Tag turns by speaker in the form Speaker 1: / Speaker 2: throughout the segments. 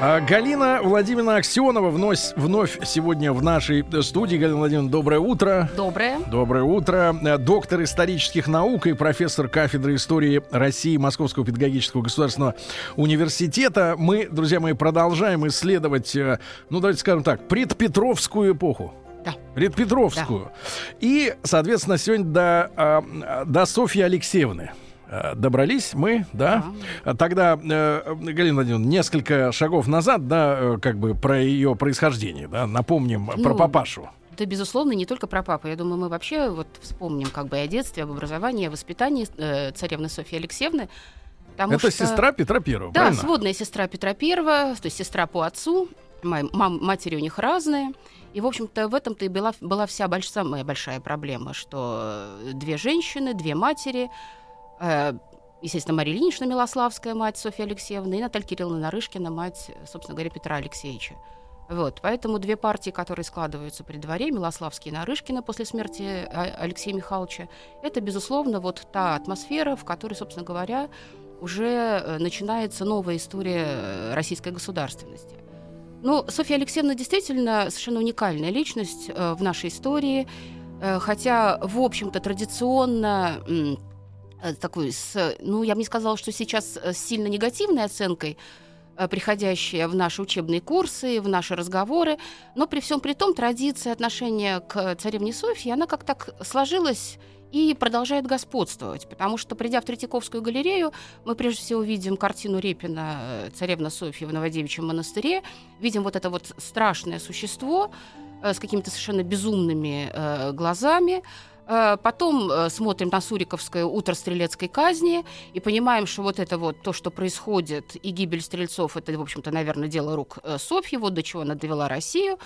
Speaker 1: А, Галина Владимировна Аксенова вновь, вновь сегодня в нашей студии. Галина Владимировна, доброе утро.
Speaker 2: Доброе.
Speaker 1: Доброе утро. Э, Доктор исторических наук и профессор кафедры истории России Московского педагогического государственного университета. Мы, друзья мои, продолжаем исследовать, э, ну давайте скажем так, предпетровскую эпоху.
Speaker 2: Да.
Speaker 1: Предпетровскую. И, соответственно, сегодня до, а, до Софьи Алексеевны. Э, Добрались мы, да? Тогда, э, Галина Владимировна, несколько шагов назад, да, э, как бы про ее происхождение, да, напомним про
Speaker 2: Ну,
Speaker 1: папашу.
Speaker 2: Да, безусловно, не только про папу. Я думаю, мы вообще вот вспомним как бы о детстве, об образовании, о воспитании э, царевны Софьи Алексеевны. потому
Speaker 1: Это
Speaker 2: что-
Speaker 1: сестра Петра Первого,
Speaker 2: Да,
Speaker 1: правильно?
Speaker 2: сводная сестра Петра Первого, то есть сестра по отцу. Ма- мам- матери у них разные. И, в общем-то, в этом-то и была, была вся больш- самая большая проблема, что две женщины, две матери, естественно, Мария Ильинична Милославская, мать Софьи Алексеевны, и Наталья Кирилловна Нарышкина, мать, э, собственно говоря, Петра Алексеевича. Вот, поэтому две партии, которые складываются при дворе, Милославские и Нарышкина после смерти а, Алексея Михайловича, это, безусловно, вот та атмосфера, в которой, собственно говоря, уже э, начинается новая история э, российской государственности. Ну, Софья Алексеевна действительно совершенно уникальная личность э, в нашей истории, э, хотя, в общем-то, традиционно э, такой, с, ну, я бы не сказала, что сейчас э, с сильно негативной оценкой, э, приходящая в наши учебные курсы, в наши разговоры, но при всем при том традиция отношения к царевне Софье, она как так сложилась и продолжает господствовать, потому что, придя в Третьяковскую галерею, мы прежде всего видим картину Репина э, «Царевна Софья в Новодевичьем монастыре», видим вот это вот страшное существо э, с какими-то совершенно безумными э, глазами, Э, Потом э, смотрим на Суриковское утро стрелецкой казни и понимаем, что вот это вот то, что происходит, и гибель стрельцов, это, в общем-то, наверное, дело рук э, Софьи, вот до чего она довела Россию.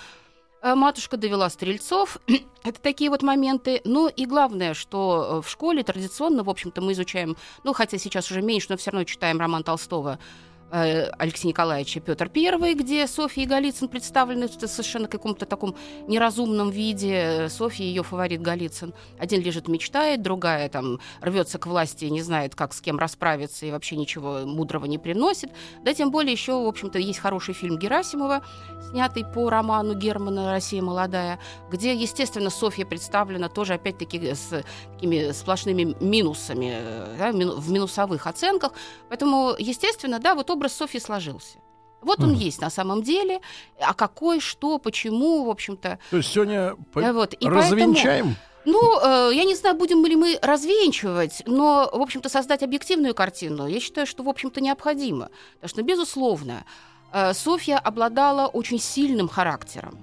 Speaker 2: Э, Матушка довела стрельцов. это такие вот моменты. Ну и главное, что э, в школе традиционно, в общем-то, мы изучаем, ну хотя сейчас уже меньше, но все равно читаем роман Толстого э, Алексея Николаевича Петр I, где Софья и Голицын представлены в совершенно каком-то таком неразумном виде. Софья ее фаворит Голицын. Один лежит мечтает, другая там рвется к власти, не знает, как с кем расправиться и вообще ничего мудрого не приносит. Да, тем более еще, в общем-то, есть хороший фильм Герасимова, снятый по роману Германа «Россия молодая», где, естественно, Софья представлена тоже, опять-таки, с такими сплошными минусами, э, да, в минусовых оценках. Поэтому, естественно, да, вот образ Софьи сложился. Вот он
Speaker 1: Мгм.
Speaker 2: есть на самом деле. А какой, что, почему, в общем-то.
Speaker 1: То есть сегодня
Speaker 2: э, вот. И поэтому-
Speaker 1: развенчаем?
Speaker 2: ну, э, я не знаю, будем ли мы развенчивать, но, в общем-то, создать объективную картину, я считаю, что, в общем-то, необходимо. Потому что, безусловно, э, Софья обладала очень сильным характером.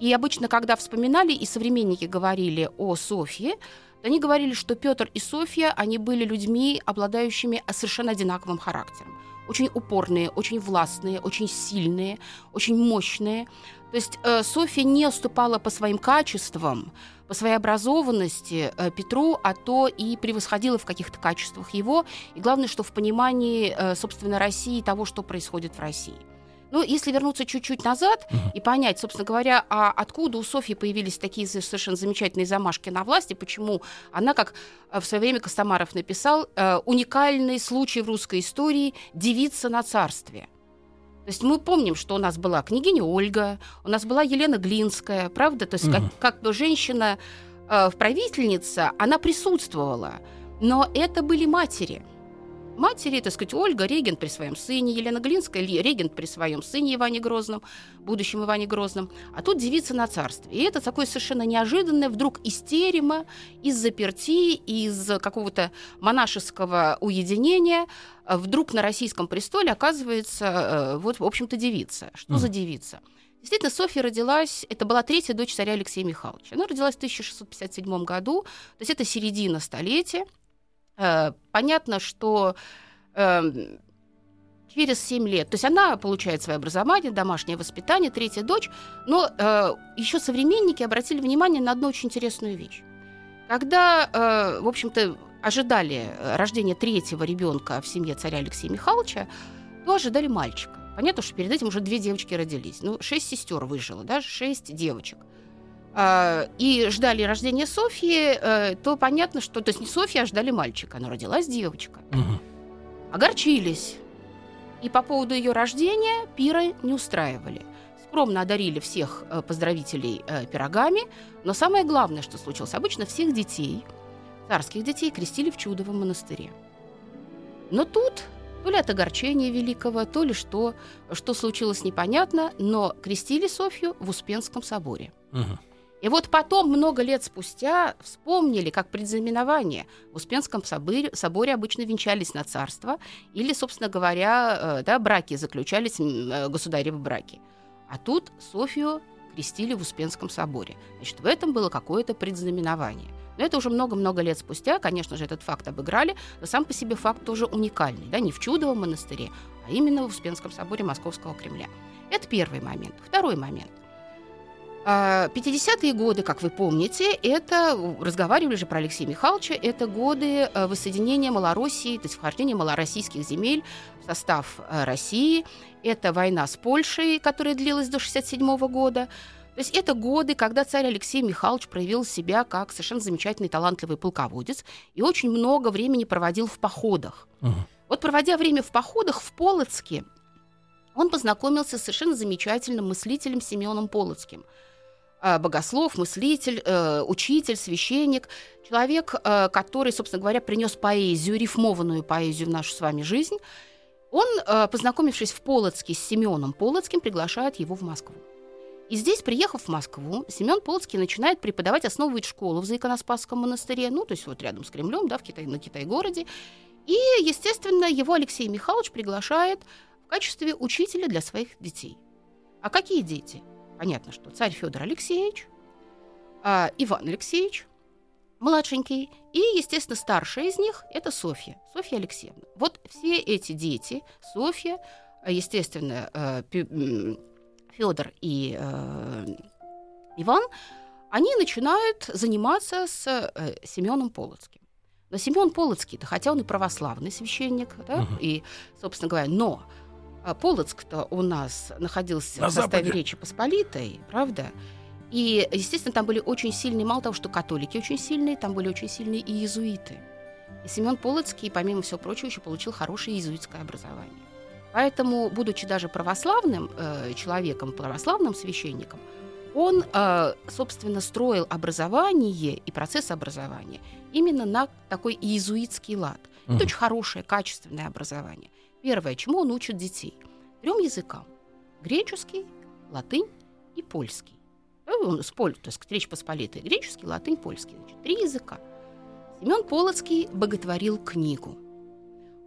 Speaker 2: И обычно, когда вспоминали, и современники говорили о Софье, они говорили, что Петр и Софья, они были людьми, обладающими совершенно одинаковым характером. Очень упорные, очень властные, очень сильные, очень мощные. То есть э, Софья не уступала по своим качествам, по своей образованности э, Петру, а то и превосходила в каких-то качествах его. И главное, что в понимании, э, собственно, России и того, что происходит в России. Ну, если вернуться чуть-чуть назад и понять, собственно говоря, а откуда у Софьи появились такие со- совершенно замечательные замашки на власти, почему она, как э, в свое время Костомаров написал, э, уникальный случай в русской истории девица на царстве. То есть мы помним, что у нас была княгиня Ольга, у нас была Елена Глинская, правда? То есть
Speaker 1: Мгм.
Speaker 2: как, как бы женщина э, в правительница, она присутствовала, но это были матери. Матери, так сказать, Ольга, регент при своем сыне, Елена Глинская, ли- регент при своем сыне Иване Грозном, будущем Иване Грозном, а тут девица на царстве. И это такое совершенно неожиданное вдруг из терема, из заперти, из какого-то монашеского уединения э, вдруг на российском престоле оказывается э, вот, в общем-то, девица. Что за девица? Действительно, Софья родилась, это была третья дочь царя Алексея Михайловича. Она родилась в 1657 году, то есть это середина столетия. Э, Понятно, что эм, через 7 лет, то есть она получает свое образование, домашнее воспитание, третья дочь, но э, еще современники обратили внимание на одну очень интересную вещь. Когда, э, в общем-то, ожидали рождения третьего ребенка в семье царя Алексея Михайловича, то ожидали мальчика. Понятно, что перед этим уже две девочки родились. Ну, шесть сестер выжило, да, шесть девочек. А, и ждали рождения Софьи, э, то понятно, что... То есть не Софья, а ждали мальчика. Но родилась девочка.
Speaker 1: Мгм.
Speaker 2: Огорчились. И по поводу ее рождения пиры не устраивали. Скромно одарили всех э, поздравителей э, пирогами. Но самое главное, что случилось, обычно всех детей, царских детей, крестили в Чудовом монастыре. Но тут то ли от огорчения великого, то ли что, что случилось непонятно, но крестили Софью в Успенском соборе.
Speaker 1: Мгм.
Speaker 2: И вот потом, много лет спустя, вспомнили, как предзнаменование в Успенском соборе, соборе обычно венчались на царство, или, собственно говоря, э, да, браки заключались, э, государевы браки. А тут Софию крестили в Успенском соборе. Значит, в этом было какое-то предзнаменование. Но это уже много-много лет спустя, конечно же, этот факт обыграли, но сам по себе факт тоже уникальный, да, не в Чудовом монастыре, а именно в Успенском соборе Московского Кремля. Это первый момент. Второй момент. А, 50-е годы, как вы помните, это, разговаривали же про Алексея Михайловича, это годы э, воссоединения Малороссии, то есть вхождения малороссийских земель в состав э, России. Это война с Польшей, которая длилась до 67 года. То есть это годы, когда царь Алексей Михайлович проявил себя как совершенно замечательный, талантливый полководец и очень много времени проводил в походах.
Speaker 1: Мгм.
Speaker 2: Вот проводя время в походах в Полоцке, он познакомился с совершенно замечательным мыслителем Семеном Полоцким. А, Богослов, мыслитель, э, учитель, священник, человек, э, который, собственно говоря, принес поэзию, рифмованную поэзию в нашу с вами жизнь. Он, э, познакомившись в Полоцке с Семеном Полоцким, приглашает его в Москву. И здесь, приехав в Москву, Семен Полоцкий начинает преподавать, основывать школу в Заиконоспасском монастыре, ну, то есть вот рядом с Кремлем, да, в Китай, на Китай-городе. И, естественно, его Алексей Михайлович приглашает в качестве учителя для своих детей. А какие дети? Понятно, что царь Федор Алексеевич, а, Иван Алексеевич, младшенький, и, естественно, старшая из них – это Софья, Софья Алексеевна. Вот все эти дети, Софья, естественно, Федор и э, Иван, они начинают заниматься с э, Семеном Полоцким. Но Семен Полоцкий-то, хотя он и православный священник, да,
Speaker 1: Мгм.
Speaker 2: и, собственно говоря, но а, Полоцк-то у нас находился
Speaker 1: На
Speaker 2: в составе
Speaker 1: Западе.
Speaker 2: Речи Посполитой, правда? И, естественно, там были очень сильные, мало того, что католики очень сильные, там были очень сильные и иезуиты. И Семен Полоцкий, помимо всего прочего, еще получил хорошее иезуитское образование. Поэтому, будучи даже православным э, человеком, православным священником, он, э, собственно, строил образование и процесс образования именно на такой иезуитский лад.
Speaker 1: Мгм.
Speaker 2: Это очень хорошее, качественное образование. Первое, чему он учит детей? Трем языкам. Греческий, латынь и польский. Э, с поль, то есть Речь Посполитой. Греческий, латынь, польский. Значит, три языка. Семен Полоцкий боготворил книгу.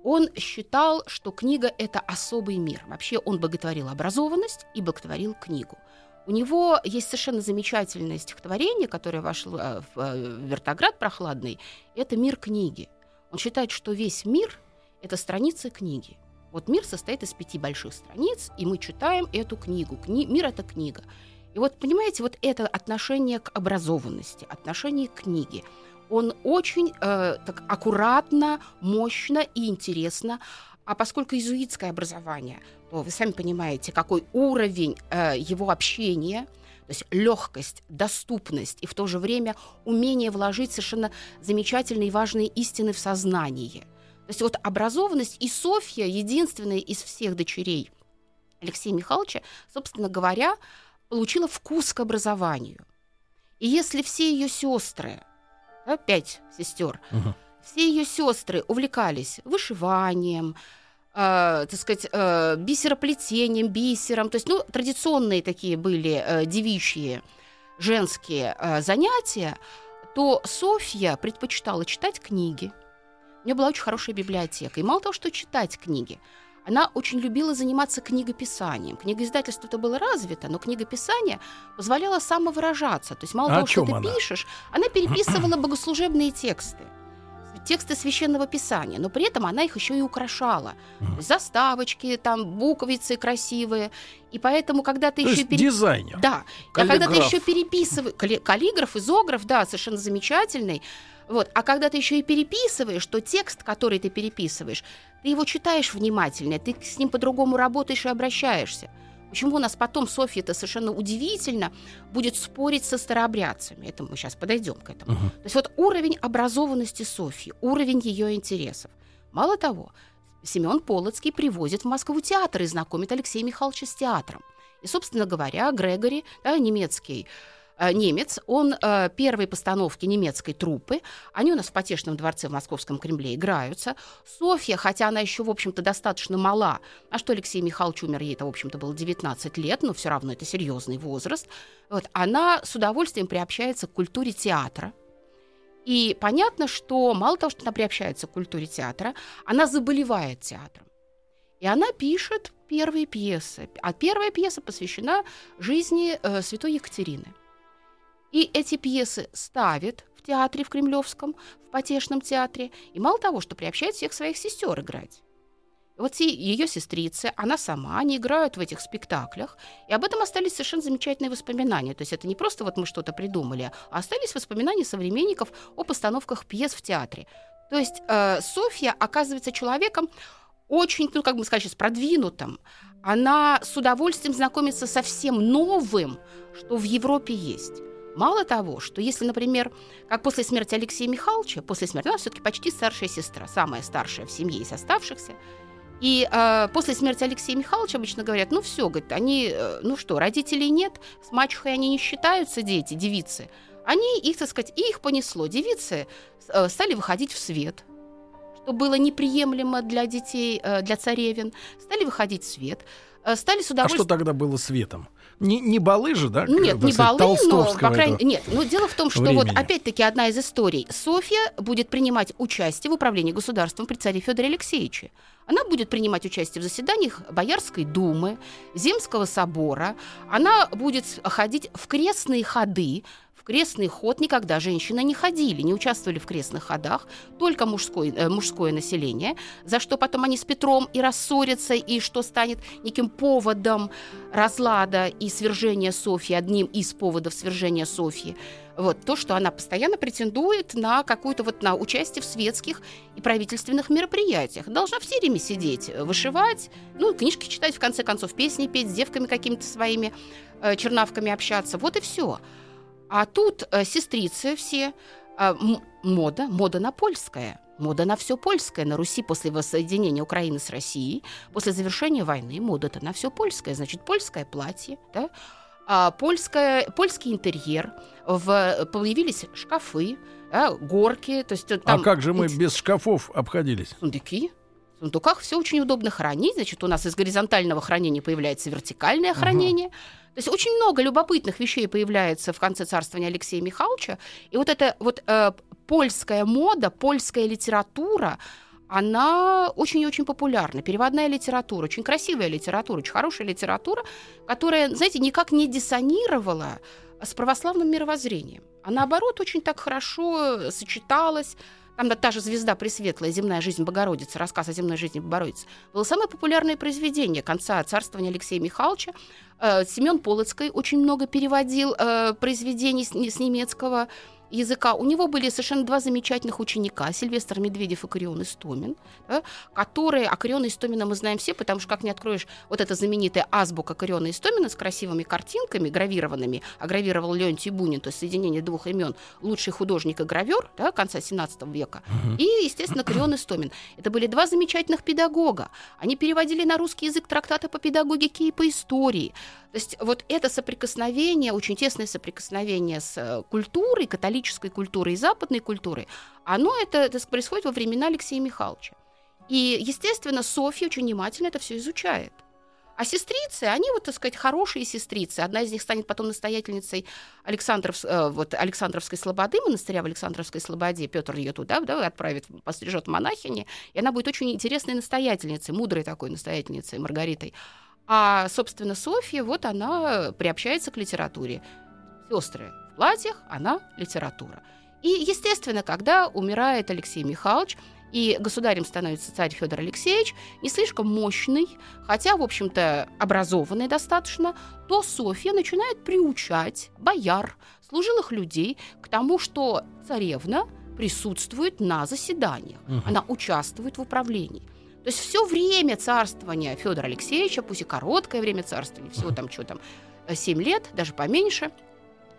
Speaker 2: Он считал, что книга – это особый мир. Вообще он боготворил образованность и боготворил книгу. У него есть совершенно замечательное стихотворение, которое вошло э, в э, «Вертоград прохладный». Это «Мир книги». Он считает, что весь мир – это страницы книги. Вот мир состоит из пяти больших страниц, и мы читаем эту книгу. Кни- мир – это книга. И вот, понимаете, вот это отношение к образованности, отношение к книге, он очень э, так аккуратно, мощно и интересно. А поскольку иезуитское образование, то вы сами понимаете, какой уровень э, его общения, то есть легкость, доступность и в то же время умение вложить совершенно замечательные и важные истины в сознание. То есть вот образованность и Софья, единственная из всех дочерей Алексея Михайловича, собственно говоря, получила вкус к образованию. И если все ее сестры, да, пять сестер,
Speaker 1: Мгм.
Speaker 2: все ее сестры увлекались вышиванием, э, так сказать, э, бисероплетением, бисером, то есть, ну, традиционные такие были э, девичьи женские э, занятия, то Софья предпочитала читать книги. У нее была очень хорошая библиотека. И мало того, что читать книги, она очень любила заниматься книгописанием. Книгоиздательство это было развито, но книгописание позволяло самовыражаться. То есть мало
Speaker 1: А
Speaker 2: того, что ты
Speaker 1: она?
Speaker 2: пишешь, она переписывала богослужебные тексты тексты священного писания, но при этом она их еще и украшала. Есть Заставочки, там буквицы красивые. И поэтому, когда ты
Speaker 1: То
Speaker 2: еще
Speaker 1: есть дизайнер.
Speaker 2: да, а когда ты
Speaker 1: Каллиграф.
Speaker 2: еще переписываешь... Каллиграф, изограф, да, совершенно замечательный. Вот. А когда ты еще и переписываешь, то текст, который ты переписываешь, ты его читаешь внимательно, ты с ним по-другому работаешь и обращаешься. Почему у нас потом Софья это совершенно удивительно будет спорить со старообрядцами? Это мы сейчас подойдем к этому. Uh-huh. То есть вот уровень образованности Софьи, уровень ее интересов. Мало того, Семен Полоцкий привозит в Москву театр и знакомит Алексея Михайловича с театром. И, собственно говоря, Грегори, да, немецкий немец, он э, первые постановки немецкой труппы, они у нас в Потешном дворце в Московском Кремле играются. Софья, хотя она еще, в общем-то, достаточно мала, а что Алексей Михайлович умер, ей это, в общем-то, было 19 лет, но все равно это серьезный возраст, вот, она с удовольствием приобщается к культуре театра, и понятно, что мало того, что она приобщается к культуре театра, она заболевает театром. И она пишет первые пьесы. А первая пьеса посвящена жизни э, святой Екатерины. И эти пьесы ставят в театре в Кремлевском, в Потешном театре. И мало того, что приобщает всех своих сестер играть. Вот ее сестрицы, она сама, они играют в этих спектаклях, и об этом остались совершенно замечательные воспоминания. То есть это не просто вот мы что-то придумали, а остались воспоминания современников о постановках пьес в театре. То есть э, Софья оказывается человеком очень, ну как бы сказать сейчас, продвинутым. Она с удовольствием знакомится со всем новым, что в Европе есть. Мало того, что если, например, как после смерти Алексея Михайловича, после смерти, она все-таки почти старшая сестра, самая старшая в семье из оставшихся, и э, после смерти Алексея Михайловича обычно говорят, ну все, говорит, они, э, ну что, родителей нет, с мачехой они не считаются, дети, девицы. Они их, так сказать, и их понесло. Девицы э, стали выходить в свет, что было неприемлемо для детей, э, для царевин, стали выходить в свет, э, стали с удовольствием...
Speaker 1: А что тогда было светом? Не, не балы же, да?
Speaker 2: Нет, не балы, но, по крайней Нет, но дело в том, что времени. вот опять-таки одна из историй. Софья будет принимать участие в управлении государством при царе Федоре Алексеевиче. Она будет принимать участие в заседаниях Боярской думы, Земского собора. Она будет ходить в крестные ходы, крестный ход никогда женщины не ходили, не участвовали в крестных ходах, только мужской, э, мужское население, за что потом они с Петром и рассорятся, и что станет неким поводом разлада и свержения Софьи, одним из поводов свержения Софьи. Вот то, что она постоянно претендует на какую-то вот на участие в светских и правительственных мероприятиях. Должна в тереме сидеть, вышивать, ну, книжки читать, в конце концов, песни петь, с девками какими-то своими э, чернавками общаться. Вот и все. А тут э, сестрицы все, э, мода, мода на польское. Мода на все польское. На Руси после воссоединения Украины с Россией, после завершения войны, мода-то на все польское. Значит, польское платье, да? а, польское, польский интерьер, в, появились шкафы, да, горки. То есть,
Speaker 1: э, там, а как же мы без шкафов обходились?
Speaker 2: Сундуки. В сундуках все очень удобно хранить. Значит, у нас из горизонтального хранения появляется вертикальное хранение. Ага. То есть очень много любопытных вещей появляется в конце царствования Алексея Михайловича. И вот эта вот э, польская мода, польская литература, она очень и очень популярна. Переводная литература, очень красивая литература, очень хорошая литература, которая, знаете, никак не диссонировала с православным мировоззрением. А наоборот, очень так хорошо сочеталась там да, та же «Звезда Пресветлая. Земная жизнь Богородицы», рассказ о земной жизни Богородицы, было самое популярное произведение конца царствования Алексея Михайловича. Э, Семен Полоцкий очень много переводил э, произведений с, с немецкого языка. У него были совершенно два замечательных ученика, Сильвестр Медведев и Корион Истомин, да, которые, а Кориона Истомина мы знаем все, потому что как не откроешь вот эта знаменитая азбука Кориона Истомина с красивыми картинками гравированными, а гравировал Леонтий Бунин, то есть соединение двух имен, лучший художник и гравер да, конца 17 века, uh-huh. и, естественно, Корион Истомин. Это были два замечательных педагога. Они переводили на русский язык трактаты по педагогике и по истории. То есть вот это соприкосновение, очень тесное соприкосновение с э, культурой, католической культурой и западной культурой, оно это, это происходит во времена Алексея Михайловича. И, естественно, Софья очень внимательно это все изучает. А сестрицы, они вот, так сказать, хорошие сестрицы. Одна из них станет потом настоятельницей Александров, э, вот, Александровской слободы, монастыря в Александровской слободе. Петр ее туда да, отправит, пострижет монахини. И она будет очень интересной настоятельницей, мудрой такой настоятельницей Маргаритой. А, собственно, Софья, вот она приобщается к литературе. Сестры платьях, она литература. И, естественно, когда умирает Алексей Михайлович, и государем становится царь Федор Алексеевич, не слишком мощный, хотя, в общем-то, образованный достаточно, то Софья начинает приучать бояр, служилых людей к тому, что царевна присутствует на заседаниях,
Speaker 1: Мгм.
Speaker 2: она участвует в управлении. То есть все время царствования Федора Алексеевича, пусть и короткое время царствования, всего там что там, 7 лет, даже поменьше,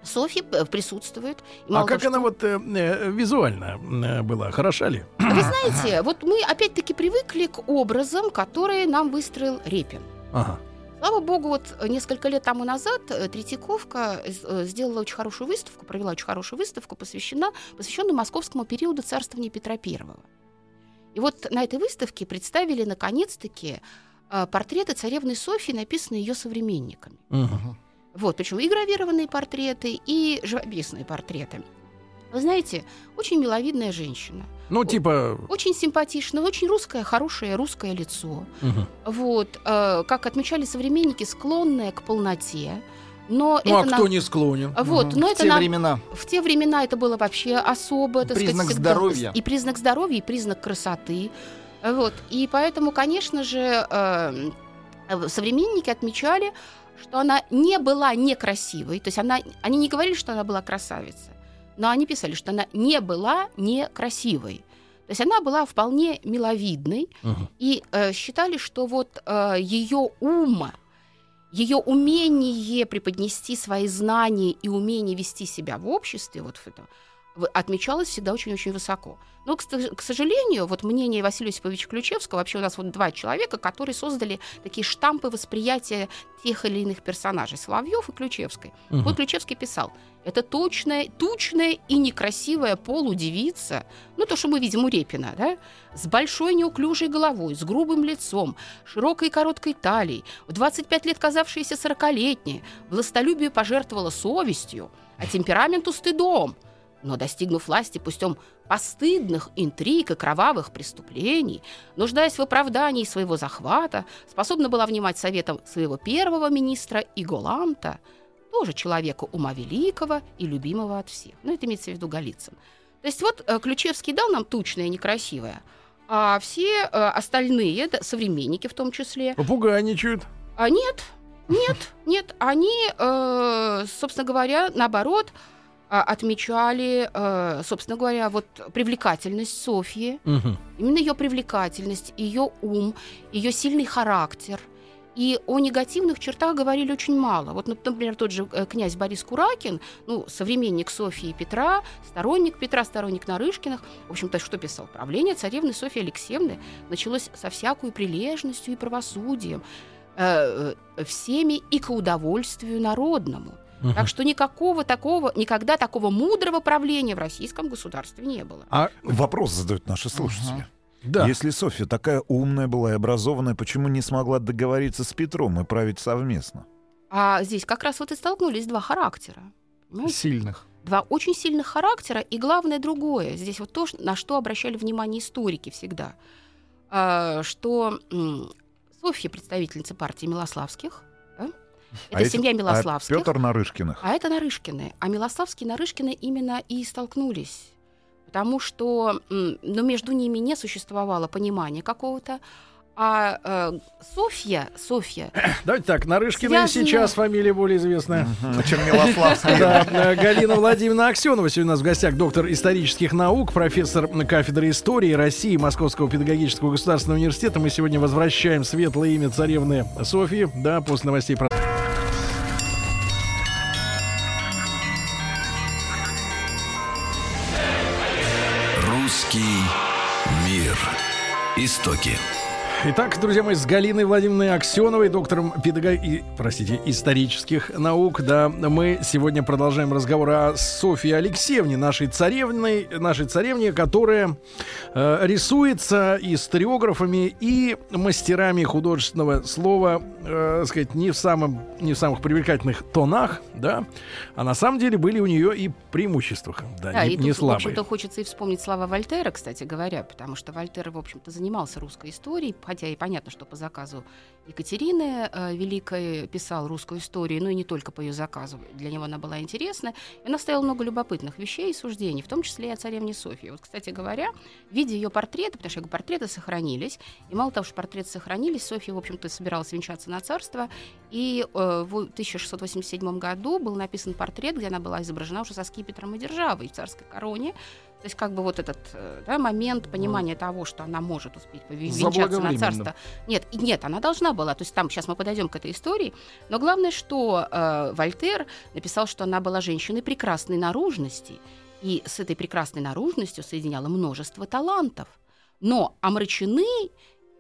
Speaker 2: Софья э, присутствует.
Speaker 1: А как
Speaker 2: того,
Speaker 1: она
Speaker 2: что-
Speaker 1: вот э, э, визуально э, была? Хороша ли?
Speaker 2: Вы знаете, вот мы опять-таки привыкли к образам, которые нам выстроил Репин.
Speaker 1: Ага.
Speaker 2: Слава богу, вот несколько лет тому назад э, Третьяковка сделала очень хорошую выставку, провела очень хорошую выставку, посвящена, посвященную московскому периоду царствования Петра Первого. И вот на этой выставке представили наконец-таки портреты царевны Софьи, написанные ее современниками.
Speaker 1: Мгм.
Speaker 2: Вот, причем и гравированные портреты, и живописные портреты. Вы знаете, очень миловидная женщина,
Speaker 1: Ну, типа...
Speaker 2: очень симпатичная, очень русское, хорошее русское лицо.
Speaker 1: мгм.
Speaker 2: Вот, э, как отмечали современники, склонная к полноте. Но
Speaker 1: Ну, а
Speaker 2: это
Speaker 1: кто
Speaker 2: нам-
Speaker 1: не склонен?
Speaker 2: Вот,
Speaker 3: Мгм.
Speaker 2: но
Speaker 3: В
Speaker 2: это
Speaker 3: те
Speaker 2: нам-
Speaker 3: времена.
Speaker 2: в те времена это было вообще особо, так
Speaker 3: Признак
Speaker 2: сказать, всегда-
Speaker 3: здоровья.
Speaker 2: И признак здоровья, и признак красоты. Вот. И поэтому, конечно же, э, э, современники отмечали, что она не была некрасивой. То есть она, они не говорили, что она была красавица, но они писали, что она не была некрасивой. То есть она была вполне миловидной,
Speaker 1: Мгм.
Speaker 2: и э, считали, что вот ее ум, ее умение преподнести свои знания и умение вести себя в обществе, вот в этом, отмечалось всегда очень-очень высоко. Но, к, сожалению, вот мнение Василия Осиповича Ключевского, вообще у нас вот два человека, которые создали такие штампы восприятия тех или иных персонажей, Соловьев и Ключевской.
Speaker 1: Мгм.
Speaker 2: Вот Ключевский писал, это точная, тучная и некрасивая полудевица, ну то, что мы видим у Репина, да, с большой неуклюжей головой, с грубым лицом, широкой и короткой талией, в 25 лет казавшаяся сорокалетней, властолюбию пожертвовала совестью, а темпераменту стыдом. Но, достигнув власти путем постыдных интриг и кровавых преступлений, нуждаясь в оправдании своего захвата, способна была внимать советам своего первого министра Иголанта, тоже человека ума великого и любимого от всех. Ну, это имеется в виду Голицын. То есть вот э, Ключевский дал нам тучное и некрасивое, а все э, остальные, современники в том числе,
Speaker 1: Попугайничают.
Speaker 2: а нет, нет, нет, они, э, собственно говоря, наоборот, отмечали, э, собственно говоря, вот привлекательность Софьи,
Speaker 1: Мгм.
Speaker 2: именно ее привлекательность, ее ум, ее сильный характер. И о негативных чертах говорили очень мало. Вот, например, тот же э, князь Борис Куракин, ну, современник Софьи и Петра, сторонник Петра, сторонник Нарышкиных, в общем-то, что писал? Правление царевны Софьи Алексеевны началось со всякой прилежностью и правосудием, э, э, всеми и к удовольствию народному.
Speaker 1: Мгм.
Speaker 2: Так что никакого такого, никогда такого мудрого правления в российском государстве не было.
Speaker 1: А,
Speaker 4: Вопрос задают наши слушатели.
Speaker 1: да.
Speaker 4: Если Софья такая умная была и образованная, почему не смогла договориться с Петром и править совместно?
Speaker 2: А здесь как раз вот и столкнулись два характера. понимаете?
Speaker 3: Сильных.
Speaker 2: Два очень сильных характера, и главное другое. Здесь вот то, на что обращали внимание историки всегда. А, что Софья представительница партии Милославских? Это
Speaker 4: А эти-
Speaker 2: семья
Speaker 4: А
Speaker 2: Милославских,
Speaker 4: Петр Нарышкиных.
Speaker 2: а это Нарышкины. А Милославские и Нарышкины именно и столкнулись. Потому что ну, между ними не существовало понимания какого-то. А э, Софья, Софья,
Speaker 1: Давайте так, Нарышкина и
Speaker 2: Связано-
Speaker 1: сейчас фамилия более известная.
Speaker 4: Мгм. Чем Милославский.
Speaker 1: Да, э, Галина Владимировна Аксенова сегодня у нас в гостях, доктор исторических наук, профессор кафедры истории России Московского педагогического государственного университета. Мы сегодня возвращаем светлое имя царевны Софьи, да, после новостей про...
Speaker 5: Русский мир. Истоки.
Speaker 1: Итак, друзья мои, с Галиной Владимировной Аксеновой, доктором педагог... и, простите, исторических наук, да, мы сегодня продолжаем разговор о Софье Алексеевне, нашей царевной, нашей царевне, которая э, рисуется историографами и мастерами художественного слова, э, сказать, не в, самом, не в самых привлекательных тонах, да, а на самом деле были у нее и преимущества, да,
Speaker 2: Да,
Speaker 1: не,
Speaker 2: и
Speaker 1: не
Speaker 2: тут, в
Speaker 1: слабые.
Speaker 2: общем-то, хочется и вспомнить слова Вольтера, кстати говоря, потому что Вольтер, в общем-то, занимался русской историей, хотя и понятно, что по заказу Екатерины э, Великой писал русскую историю, ну и не только по ее заказу, для него она была интересна. И он оставил много любопытных вещей и суждений, в том числе и о царевне Софье. Вот, кстати говоря, видя ее портреты, потому что говорю, портреты сохранились, и мало того, что портреты сохранились, Софья, в общем-то, собиралась венчаться на царство, и э, в 1687 году был написан портрет, где она была изображена уже со скипетром и державой в царской короне. То есть как бы вот этот э, да, момент понимания
Speaker 1: Ну.
Speaker 2: того, что она может успеть пове- венчаться на царство. Нет, нет, она должна была. То есть там сейчас мы подойдем к этой истории. Но главное, что э, Вольтер написал, что она была женщиной прекрасной наружности. И с этой прекрасной наружностью соединяла множество талантов. Но омрачены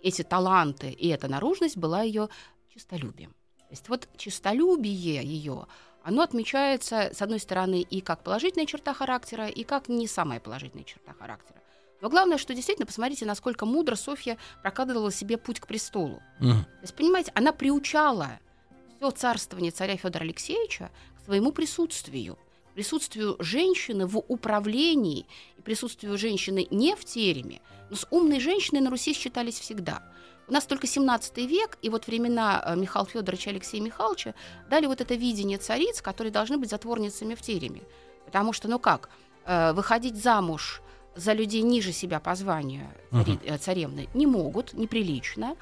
Speaker 2: эти таланты и эта наружность была ее честолюбием. То есть вот честолюбие ее, оно отмечается, с одной стороны, и как положительная черта характера, и как не самая положительная черта характера. Но главное, что действительно, посмотрите, насколько мудро Софья прокладывала себе путь к престолу.
Speaker 1: Мгм.
Speaker 2: То есть, понимаете, она приучала все царствование царя Федора Алексеевича к своему присутствию, к присутствию женщины в управлении и присутствию женщины не в тереме, но с умной женщиной на Руси считались всегда. У нас только 17 век, и вот времена э, Михаила Федоровича и Алексея Михайловича дали вот это видение цариц, которые должны быть затворницами в тереме. Потому что, ну как, э, выходить замуж за людей ниже себя по званию э, царевны не могут, неприлично.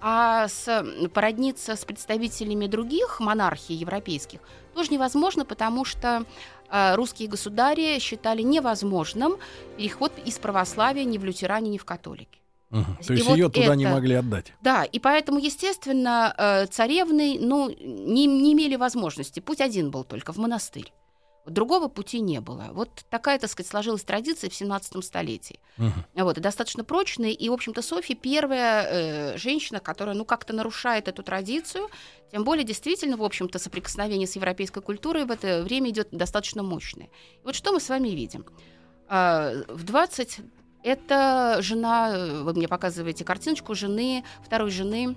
Speaker 2: А с, породниться с представителями других монархий европейских тоже невозможно, потому что русские государи считали невозможным переход из православия ни в лютеране, ни в католики. Есть
Speaker 1: То есть
Speaker 2: вот
Speaker 1: ее туда не
Speaker 2: это-
Speaker 1: могли отдать.
Speaker 2: Да, и поэтому, естественно, э, царевны ну, не, не имели возможности. Путь один был только в монастырь. Другого пути не было. Вот такая, так сказать, сложилась традиция в 17 столетии.
Speaker 1: Мгм.
Speaker 2: Вот, и достаточно прочная. И, в общем-то, Софья первая э, женщина, которая, ну, как-то нарушает эту традицию. Тем более, действительно, в общем-то, соприкосновение с европейской культурой в это время идет достаточно мощное. И вот что мы с вами видим? А, в 20... Это жена, э, вы мне показываете картиночку жены, второй жены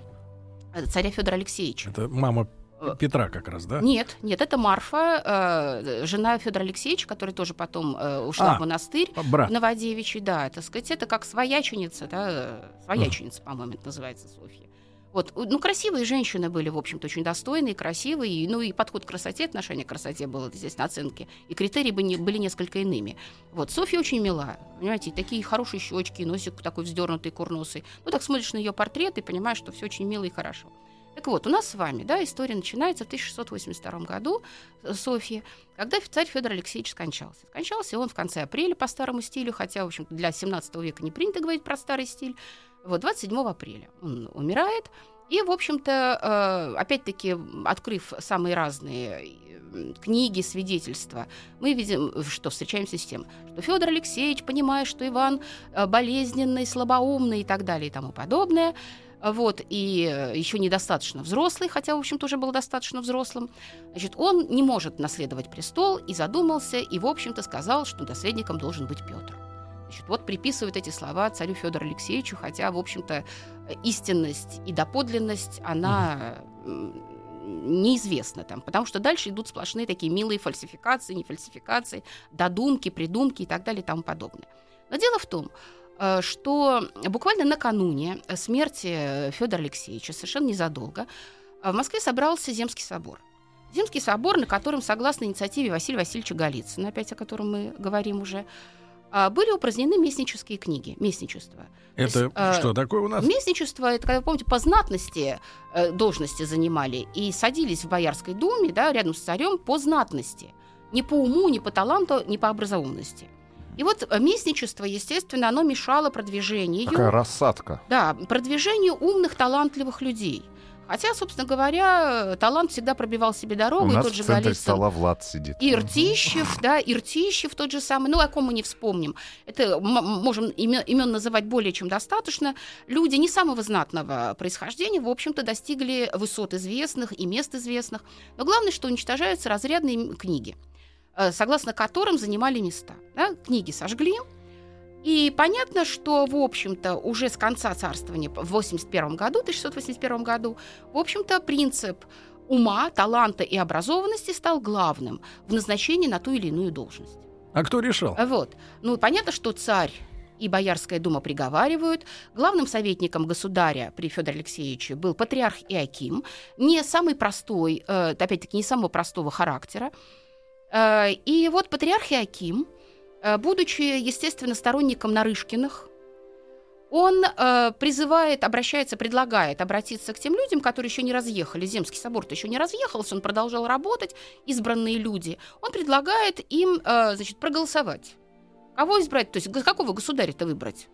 Speaker 2: э, царя Федора Алексеевича.
Speaker 1: Это мама
Speaker 2: Э,
Speaker 1: Петра как раз, да?
Speaker 2: Нет, нет, это Марфа, э, жена Федора Алексеевича, которая тоже потом э, ушла
Speaker 1: А.
Speaker 2: в монастырь.
Speaker 1: Брат.
Speaker 2: Новодевичий, да, так сказать, это как свояченица, да, свояченица, по-моему, это называется Софья. Вот, ну, красивые женщины были, в общем-то, очень достойные, красивые, ну, и подход к красоте, отношение к красоте было, естественно, оценки, и критерии бы не- были несколько иными. Вот, Софья очень мила, понимаете, такие хорошие щечки, носик такой вздернутый, курносый. Ну, так смотришь на ее портрет и понимаешь, что все очень мило и хорошо. Так вот, у нас с вами, да, история начинается в 1682 году э, Софьи, когда царь Федор Алексеевич скончался. Скончался он в конце апреля по старому стилю, хотя, в общем для 17 века не принято говорить про старый стиль. Вот 27 апреля он умирает. И, в общем-то, э, опять-таки, открыв самые разные э, книги, свидетельства, мы видим, э, что встречаемся с тем, что Федор Алексеевич, понимая, что Иван э, болезненный, слабоумный и так далее и тому подобное, вот, и еще недостаточно взрослый, хотя, в общем-то, уже был достаточно взрослым, значит, он не может наследовать престол и задумался, и, в общем-то, сказал, что наследником должен быть Петр. Значит, вот приписывают эти слова царю Федору Алексеевичу, хотя, в общем-то, э, истинность и доподлинность, она неизвестна там, потому что дальше идут сплошные такие милые фальсификации, не фальсификации, додумки, придумки и так далее и тому подобное. Но дело в том, э, что буквально накануне смерти Федора Алексеевича, совершенно незадолго, э, в Москве собрался Земский собор. Земский собор, на котором, согласно инициативе Василия Васильевича Голицына, опять о котором мы говорим уже, а, были упразднены местнические книги, местничество. То
Speaker 1: Это
Speaker 2: есть, э,
Speaker 1: что такое у нас?
Speaker 2: Местничество, это, когда, помните, по знатности э, должности занимали и садились в Боярской думе, да, рядом с царем по знатности. Не по уму, не по таланту, не по образованности. И вот э, местничество, естественно, оно мешало продвижению,
Speaker 4: Такая рассадка.
Speaker 2: да, продвижению умных, талантливых людей. Хотя, собственно говоря, талант всегда пробивал себе
Speaker 4: У
Speaker 2: дорогу, и
Speaker 4: нас
Speaker 2: тот
Speaker 4: в
Speaker 2: же
Speaker 4: центре
Speaker 2: Голицын.
Speaker 4: стола Влад сидит.
Speaker 2: И Иртищев, да, Иртищев тот же самый, ну, о ком мы не вспомним. Это можем име- имен называть более чем достаточно. Люди не самого знатного происхождения, в общем-то, достигли высот известных и мест известных. Но главное, что уничтожаются разрядные книги, э, согласно которым занимали места. Да? Книги сожгли, и понятно, что, в общем-то, уже с конца царствования в 81 году, 1681 году, в общем-то, принцип ума, таланта и образованности стал главным в назначении на ту или иную должность.
Speaker 1: А кто решал?
Speaker 2: Вот. Ну, понятно, что царь и Боярская дума приговаривают. Главным советником государя при Федоре Алексеевиче был патриарх Иаким, не самый простой, э, опять-таки, не самого простого характера. Э, и вот патриарх Иаким, будучи, естественно, сторонником Нарышкиных, он э, призывает, обращается, предлагает обратиться к тем людям, которые еще не разъехали. Земский собор-то еще не разъехался, он продолжал работать, избранные люди. Он предлагает им, э, значит, проголосовать. Кого избрать? То есть какого государя-то выбрать?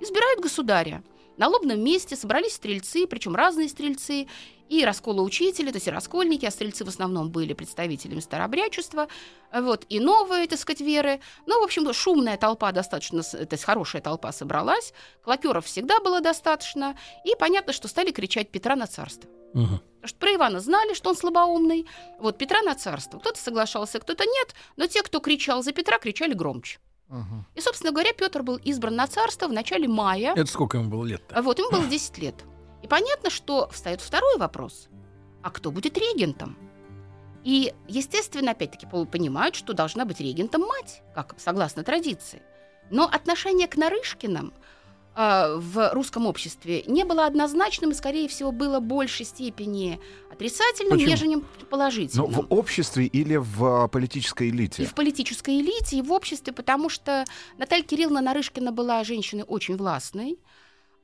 Speaker 2: Избирают государя. На лобном месте собрались стрельцы, причем разные стрельцы, и расколоучители, то есть и раскольники, а стрельцы в основном были представителями старообрядчества, вот, и новые, так сказать, веры. Ну, в общем, шумная толпа достаточно, то есть хорошая толпа собралась, клокеров всегда было достаточно, и понятно, что стали кричать «Петра на царство». Потому что про Ивана знали, что он слабоумный. Вот Петра на царство. Кто-то соглашался, кто-то нет, но те, кто кричал за Петра, кричали громче.
Speaker 4: Мгм.
Speaker 2: И, собственно говоря, Петр был избран на царство в начале мая.
Speaker 1: Это сколько ему было лет-то?
Speaker 2: А Вот, ему было 10 лет. И понятно, что встает второй вопрос. А кто будет регентом? И, естественно, опять-таки понимают, что должна быть регентом мать, как согласно традиции. Но отношение к Нарышкиным а, в русском обществе не было однозначным и, скорее всего, было в большей степени отрицательным,
Speaker 1: Почему?
Speaker 2: нежели
Speaker 4: Ну,
Speaker 2: положительным.
Speaker 4: в обществе или в а, политической
Speaker 2: И
Speaker 4: элите?
Speaker 2: в политической элите, и в обществе, потому что Наталья Кирилловна Нарышкина была женщиной очень властной.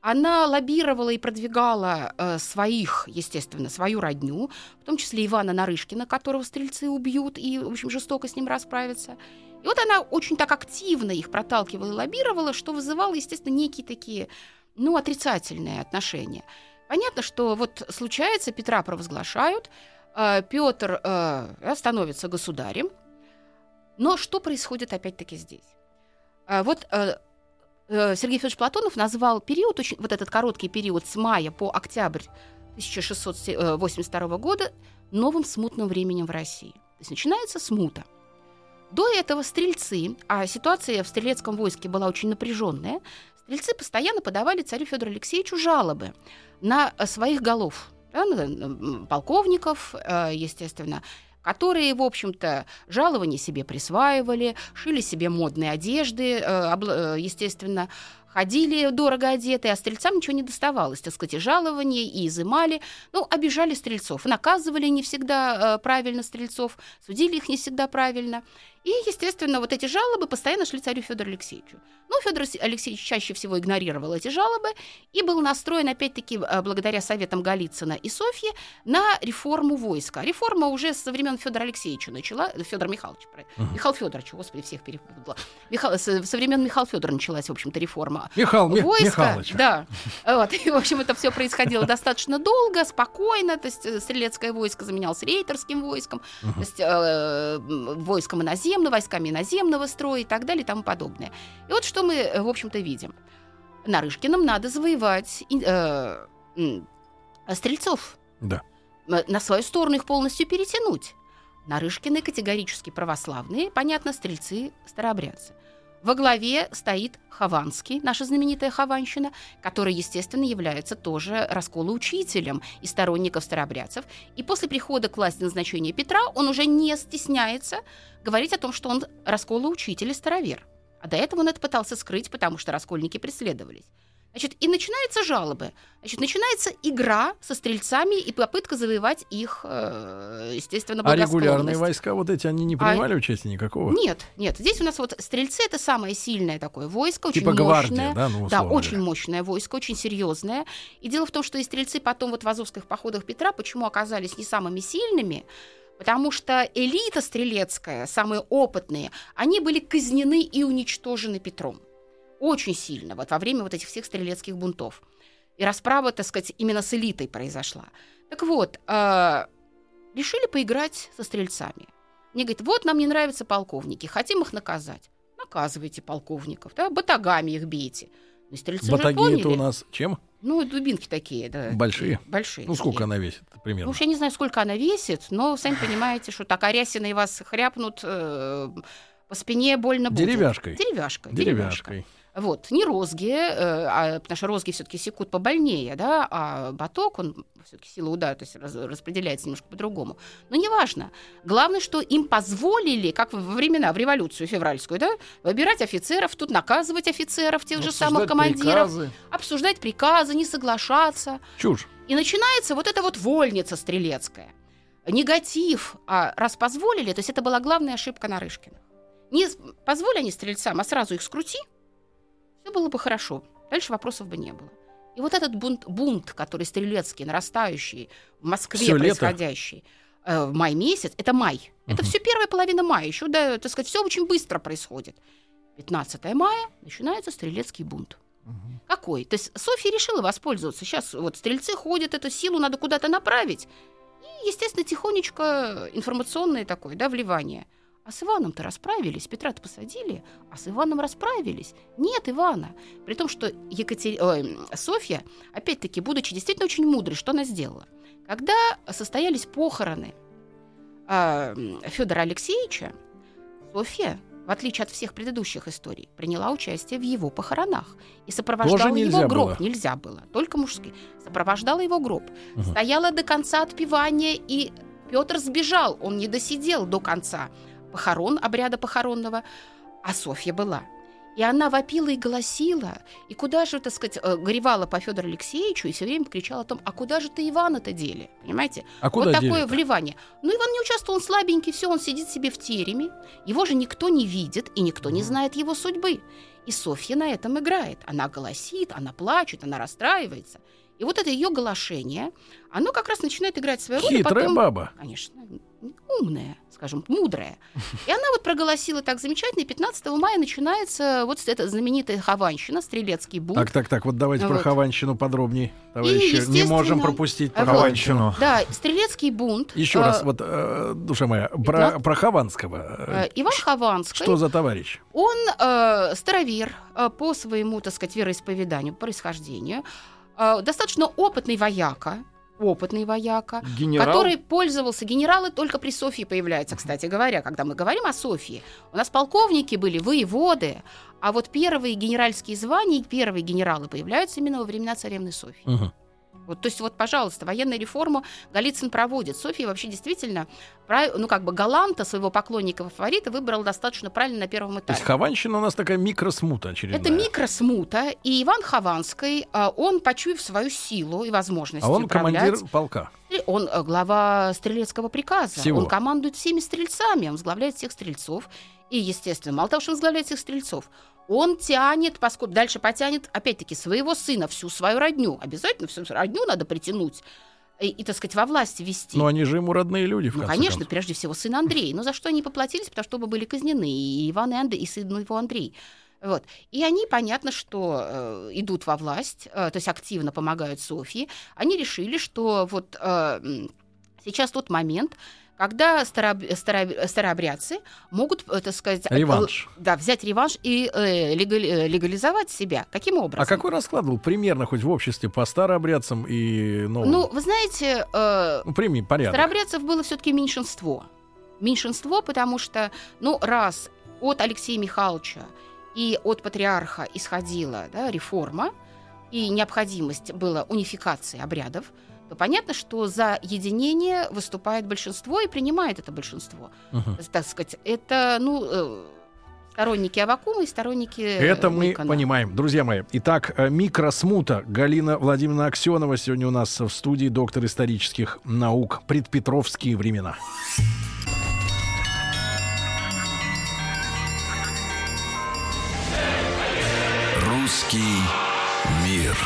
Speaker 2: Она лоббировала и продвигала э, своих, естественно, свою родню, в том числе Ивана Нарышкина, которого стрельцы убьют и, в общем, жестоко с ним расправятся. И вот она очень так активно их проталкивала и лоббировала, что вызывало, естественно, некие такие, ну, отрицательные отношения. Понятно, что вот случается, Петра провозглашают, Петр становится государем, но что происходит опять-таки здесь? Вот э, э, Сергей Федорович Платонов назвал период, очень, вот этот короткий период с мая по октябрь 1682 года новым смутным временем в России. То есть начинается смута. До этого стрельцы, а ситуация в стрелецком войске была очень напряженная, стрельцы постоянно подавали царю Федору Алексеевичу жалобы на э, своих голов, да, полковников, э, естественно, которые, в общем-то, жалования себе присваивали, шили себе модные одежды, э, естественно, ходили дорого одетые, а стрельцам ничего не доставалось, так сказать, и жалования, и изымали. Ну, обижали стрельцов, наказывали не всегда э, правильно стрельцов, судили их не всегда правильно. И, естественно, вот эти жалобы постоянно шли царю Федору Алексеевичу. Но Федор Алексеевич чаще всего игнорировал эти жалобы и был настроен, опять-таки, э, благодаря советам Голицына и Софьи, на реформу войска. Реформа уже со времен Федора Алексеевича начала, Федора Михайловича, про- Михаил Федорович, господи, всех перепутала. Со времен Михаила Федора началась, в общем-то, реформа
Speaker 1: Михаил Ми-
Speaker 2: войска,
Speaker 1: Михайлович.
Speaker 2: да. Вот. И, в общем, это все происходило достаточно долго, спокойно. То есть э, стрелецкое войско заменялось рейтерским войском, то есть э, войском иноземного, войсками иноземного строя и так далее и тому подобное. И вот что мы, э, в общем-то, видим. Нарышкиным надо завоевать э, м, стрельцов.
Speaker 1: Да.
Speaker 2: На свою сторону их полностью перетянуть. Нарышкины категорически православные, понятно, стрельцы, старообрядцы. Во главе стоит Хованский, наша знаменитая Хованщина, который, естественно, является тоже расколоучителем и сторонников старообрядцев. И после прихода к власти назначения Петра он уже не стесняется говорить о том, что он расколоучитель и старовер. А до этого он это пытался скрыть, потому что раскольники преследовались. Значит, и начинаются жалобы. Значит, начинается игра со стрельцами и попытка завоевать их, э, естественно,
Speaker 1: А регулярные войска вот эти, они не принимали участия никакого?
Speaker 2: Нет, нет. Здесь у нас вот стрельцы это самое сильное такое войско, очень
Speaker 1: Типа гвардия,
Speaker 2: мощное.
Speaker 1: да, ну,
Speaker 2: Да, очень мощное войско, очень серьезное. И дело в том, что и стрельцы потом вот в азовских походах Петра почему оказались не самыми сильными, потому что элита стрелецкая, самые опытные, они были казнены и уничтожены Петром. Очень сильно, вот во время вот этих всех стрелецких бунтов. И расправа, так сказать, именно с элитой произошла. Так вот, э, решили поиграть со стрельцами. Мне говорят, вот нам не нравятся полковники, хотим их наказать. Наказывайте полковников, да, батагами их бейте. Ну, стрельцы
Speaker 1: Батаги это у нас чем?
Speaker 2: Ну, дубинки такие, да.
Speaker 1: Большие?
Speaker 2: Большие.
Speaker 1: Ну, сколько
Speaker 2: такие.
Speaker 1: она весит
Speaker 2: Ну,
Speaker 1: примерно?
Speaker 2: уж я не знаю, сколько она весит, но сами понимаете, что так арясиной вас хряпнут э, по спине больно будет.
Speaker 1: Деревяшкой.
Speaker 2: Деревяшка. Деревяшка.
Speaker 1: Деревяшкой.
Speaker 2: Вот, не розги, э, а, потому что розги все-таки секут побольнее, да, а баток, он все-таки сила удара, то есть раз- распределяется немножко по-другому. Но неважно. Главное, что им позволили, как во времена, в революцию февральскую, да, выбирать офицеров, тут наказывать офицеров, тех же самых
Speaker 4: Обсуждать
Speaker 2: командиров,
Speaker 4: приказы.
Speaker 2: обсуждать приказы, не соглашаться.
Speaker 1: Чушь.
Speaker 2: И начинается вот эта вот вольница стрелецкая. Негатив. А раз позволили, то есть это была главная ошибка Нарышкина. Не позволь они стрельцам, а сразу их скрути, все было бы хорошо. Дальше вопросов бы не было. И вот этот бунт, бунт который стрелецкий, нарастающий, в Москве
Speaker 1: лето?
Speaker 2: происходящий, э, в май месяц, это май. Это
Speaker 1: Мгм.
Speaker 2: все первая половина мая. Еще, да, так сказать, все очень быстро происходит. 15 мая начинается стрелецкий бунт. Какой? То есть Софья решила воспользоваться. Сейчас вот стрельцы ходят, эту силу надо куда-то направить. И, естественно, тихонечко информационное такое, да, вливание. А с Иваном-то расправились, Петра-то посадили, а с Иваном расправились. Нет Ивана. При том, что Екатери... Ой, Софья, опять-таки, будучи действительно очень мудрой, что она сделала? Когда состоялись похороны э, Федора Алексеевича, Софья в отличие от всех предыдущих историй, приняла участие в его похоронах и сопровождала его гроб.
Speaker 1: Было.
Speaker 2: Нельзя было, только мужские. Сопровождала его гроб. Угу. Стояла до конца отпевания, и Петр сбежал, он не досидел до конца похорон, обряда похоронного, а Софья была. И она вопила и голосила, и куда же, так сказать, э, горевала по Федору Алексеевичу, и все время кричала о том, а куда же ты Ивана-то дели? Понимаете?
Speaker 1: А куда
Speaker 2: вот
Speaker 1: дели
Speaker 2: такое вливание. Ну, Иван не участвовал, он слабенький, все, он сидит себе в тереме, его же никто не видит, и никто не знает его судьбы. И Софья на этом играет. Она голосит, она плачет, она расстраивается. И вот это ее голошение, оно как раз начинает играть свою роль.
Speaker 1: Хитрая
Speaker 2: потом,
Speaker 1: баба.
Speaker 2: Конечно, умная, скажем, мудрая. И она вот проголосила так замечательно, и 15 мая начинается вот эта знаменитая Хованщина, Стрелецкий бунт.
Speaker 1: Так, так, так, вот давайте
Speaker 2: Вот.
Speaker 1: про Хованщину подробнее, товарищи.
Speaker 2: И,
Speaker 1: Не можем пропустить про
Speaker 2: вот.
Speaker 1: Хованщину.
Speaker 2: Да, Стрелецкий бунт.
Speaker 1: Еще
Speaker 2: э,
Speaker 1: раз, вот, э, душа моя, про, про Хованского.
Speaker 2: э, Иван Хованский,
Speaker 1: Что за товарищ?
Speaker 2: он э, старовер э, по своему, так сказать, вероисповеданию, происхождению, э, достаточно опытный вояка, опытный вояка,
Speaker 4: Генерал?
Speaker 2: который пользовался генералы только при Софии появляются, кстати говоря, когда мы говорим о Софии. У нас полковники были, воеводы, а вот первые генеральские звания, первые генералы появляются именно во времена царевны Софии.
Speaker 1: Мгм.
Speaker 2: Вот, то есть вот, пожалуйста, военную реформу Голицын проводит. София вообще действительно, ну как бы галанта своего поклонника фаворита выбрал достаточно правильно на первом
Speaker 1: То
Speaker 2: этапе.
Speaker 1: есть Хованщина у нас такая микросмута очередная.
Speaker 2: Это микросмута, и Иван Хованский, а, он, почуяв свою силу и возможность
Speaker 1: А он командир полка.
Speaker 2: он э, глава стрелецкого приказа.
Speaker 1: Всего.
Speaker 2: Он командует всеми стрельцами, он возглавляет всех стрельцов. И, естественно, мало того, что он возглавляет всех стрельцов, он тянет, поскольку дальше потянет, опять-таки, своего сына, всю свою родню. Обязательно всю родню надо притянуть и, и, так сказать, во власть ввести.
Speaker 1: Но они же ему родные люди, в
Speaker 2: Ну, конечно,
Speaker 1: концов.
Speaker 2: прежде всего сын Андрей. Но за что они поплатились? Потому что оба были казнены. И Иван, и, Андрей, и сын его Андрей. Вот. И они, понятно, что э, идут во власть, э, то есть активно помогают Софье. Они решили, что вот э, сейчас тот момент, когда староб- староб- старообрядцы могут, э, так сказать, э,
Speaker 1: Реванш.
Speaker 2: да, взять реванш и э, э, легализовать себя. Каким образом?
Speaker 1: А какой расклад был примерно хоть в обществе по старообрядцам и новым?
Speaker 2: Ну, вы знаете, э,
Speaker 1: Ну, прими порядок.
Speaker 2: Старобрядцев было все-таки меньшинство. Меньшинство, потому что, ну, раз от Алексея Михайловича и от патриарха исходила да, реформа, и необходимость была унификации обрядов, то понятно, что за единение выступает большинство и принимает это большинство.
Speaker 1: Мгм.
Speaker 2: Так сказать, это, ну, э, сторонники Авакума и сторонники...
Speaker 1: Это мы
Speaker 2: Никона.
Speaker 1: понимаем. Друзья мои, итак, э, микросмута. Галина Владимировна Аксенова сегодня у нас в студии доктор исторических наук. Предпетровские времена.
Speaker 5: Русский мир.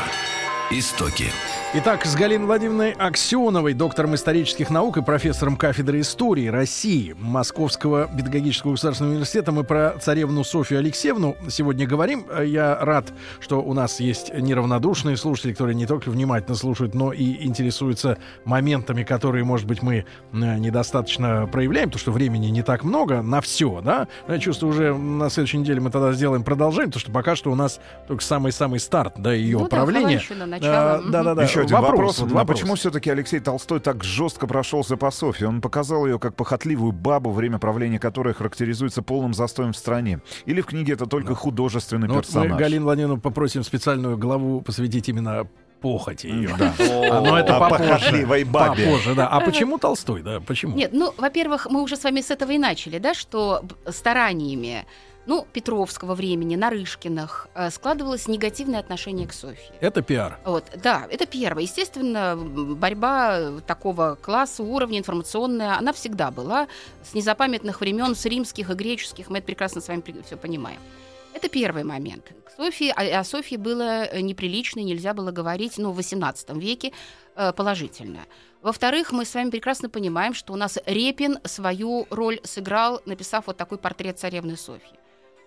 Speaker 5: Истоки.
Speaker 1: Итак, с Галиной Владимировной Аксеновой, доктором исторических наук и профессором кафедры истории России Московского педагогического государственного университета мы про царевну Софью Алексеевну сегодня говорим. Э, Я рад, что у нас есть неравнодушные слушатели, которые не только внимательно слушают, но и интересуются моментами, которые, может быть, мы э, недостаточно проявляем, потому что времени не так много на все, да. Я чувствую, уже на следующей неделе мы тогда сделаем продолжение, потому что пока что у нас только самый-самый старт, да, ее
Speaker 2: Ну да,
Speaker 1: правления.
Speaker 2: Начало. Мгм.
Speaker 1: Да-да-да.
Speaker 4: Еще один
Speaker 1: Вопрос,
Speaker 4: вопрос.
Speaker 1: вот
Speaker 4: а
Speaker 1: вопрос.
Speaker 4: почему все-таки Алексей Толстой так жестко прошелся по Софье? Он показал ее как похотливую бабу, время правления которой характеризуется полным застоем в стране. Или в книге это только художественный
Speaker 1: Ну, вот мы
Speaker 4: персонаж?
Speaker 1: Галину Владимировну попросим специальную главу посвятить именно похоти ее.
Speaker 4: Да.
Speaker 1: А, но это
Speaker 4: О
Speaker 1: попозже.
Speaker 4: похотливой бабе.
Speaker 1: Попозже, да. А почему Толстой, да? Почему?
Speaker 2: Нет, ну, во-первых, мы уже с вами с этого и начали, да, что стараниями, ну, Петровского времени, Нарышкиных, э, складывалось негативное отношение к Софье.
Speaker 1: Это пиар.
Speaker 2: Вот, да, это первое. Естественно, борьба такого класса, уровня информационная, она всегда была с незапамятных времен, с римских и греческих, мы это прекрасно с вами все понимаем. Это первый момент. К Софии, о, о Софии было э, неприлично, нельзя было говорить, ну, в XVIII веке э, положительно. Во-вторых, мы с вами прекрасно понимаем, что у нас Репин свою роль сыграл, написав вот такой портрет царевны Софьи.